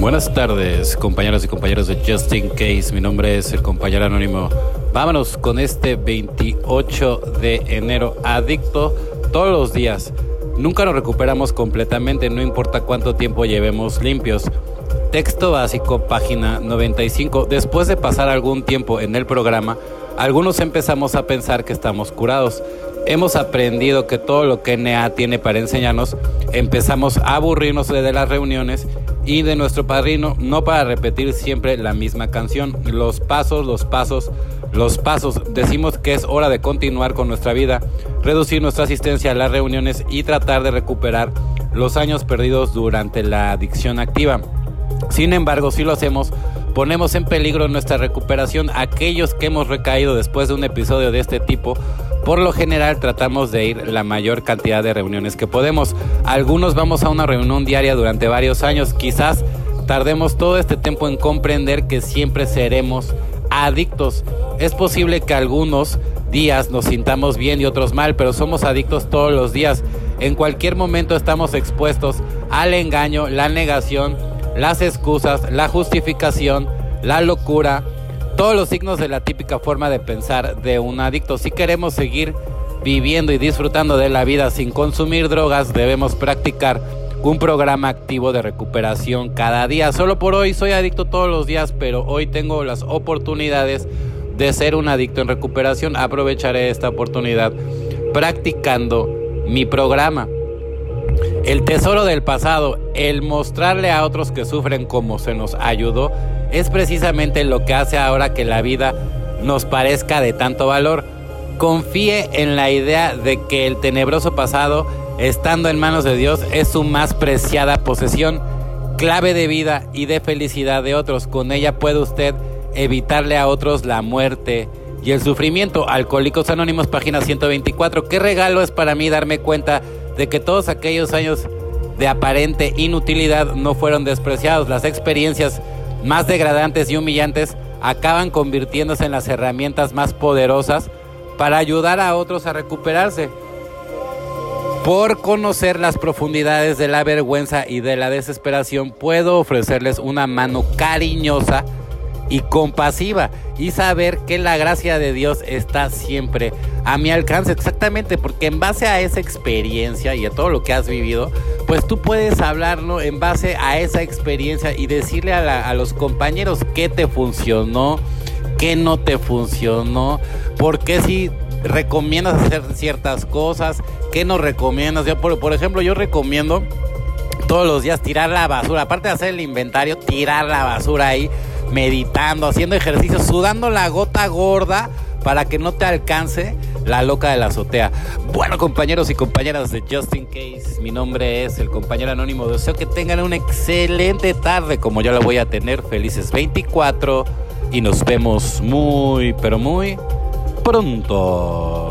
Buenas tardes, compañeros y compañeros de Just In Case. Mi nombre es el compañero anónimo. Vámonos con este 28 de enero. Adicto todos los días. Nunca nos recuperamos completamente, no importa cuánto tiempo llevemos limpios. Texto básico, página 95. Después de pasar algún tiempo en el programa, algunos empezamos a pensar que estamos curados. Hemos aprendido que todo lo que NA tiene para enseñarnos, empezamos a aburrirnos de las reuniones y de nuestro padrino, no para repetir siempre la misma canción. Los pasos, los pasos, los pasos. Decimos que es hora de continuar con nuestra vida, reducir nuestra asistencia a las reuniones y tratar de recuperar los años perdidos durante la adicción activa. Sin embargo, si lo hacemos, ponemos en peligro nuestra recuperación. Aquellos que hemos recaído después de un episodio de este tipo, por lo general tratamos de ir la mayor cantidad de reuniones que podemos. Algunos vamos a una reunión diaria durante varios años. Quizás tardemos todo este tiempo en comprender que siempre seremos adictos. Es posible que algunos días nos sintamos bien y otros mal, pero somos adictos todos los días. En cualquier momento estamos expuestos al engaño, la negación, las excusas, la justificación, la locura, todos los signos de la típica forma de pensar de un adicto. Si queremos seguir viviendo y disfrutando de la vida sin consumir drogas, debemos practicar un programa activo de recuperación cada día. Solo por hoy soy adicto todos los días, pero hoy tengo las oportunidades de ser un adicto en recuperación. Aprovecharé esta oportunidad practicando mi programa. El tesoro del pasado, el mostrarle a otros que sufren como se nos ayudó, es precisamente lo que hace ahora que la vida nos parezca de tanto valor. Confíe en la idea de que el tenebroso pasado, estando en manos de Dios, es su más preciada posesión, clave de vida y de felicidad de otros. Con ella puede usted evitarle a otros la muerte y el sufrimiento. Alcohólicos Anónimos, página 124. ¿Qué regalo es para mí darme cuenta de que todos aquellos años de aparente inutilidad no fueron despreciados? Las experiencias más degradantes y humillantes acaban convirtiéndose en las herramientas más poderosas para ayudar a otros a recuperarse. Por conocer las profundidades de la vergüenza y de la desesperación, puedo ofrecerles una mano cariñosa y compasiva y saber que la gracia de Dios está siempre a mi alcance exactamente porque en base a esa experiencia y a todo lo que has vivido pues tú puedes hablarlo en base a esa experiencia y decirle a, los compañeros qué te funcionó qué no te funcionó por qué si recomiendas hacer ciertas cosas qué no recomiendas. Yo por, por ejemplo yo recomiendo todos los días tirar la basura aparte de hacer el inventario tirar la basura ahí meditando, haciendo ejercicio, sudando la gota gorda para que no te alcance la loca de la azotea. Bueno, compañeros y compañeras de Justin Case, mi nombre es el compañero anónimo. Deseo que tengan una excelente tarde como yo la voy a tener. Felices 24 y nos vemos muy, pero muy pronto.